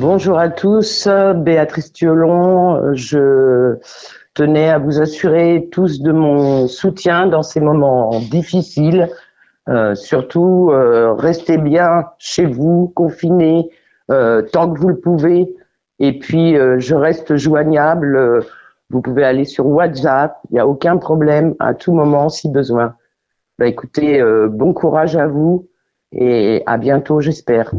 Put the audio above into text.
Bonjour à tous, Béatrice Thiolon. Je tenais à vous assurer tous de mon soutien dans ces moments difficiles. Euh, surtout, euh, restez bien chez vous, confinés, euh, tant que vous le pouvez. Et puis, je reste joignable. Vous pouvez aller sur WhatsApp, il n'y a aucun problème, à tout moment si besoin. Bah, écoutez, bon courage à vous et à bientôt, j'espère.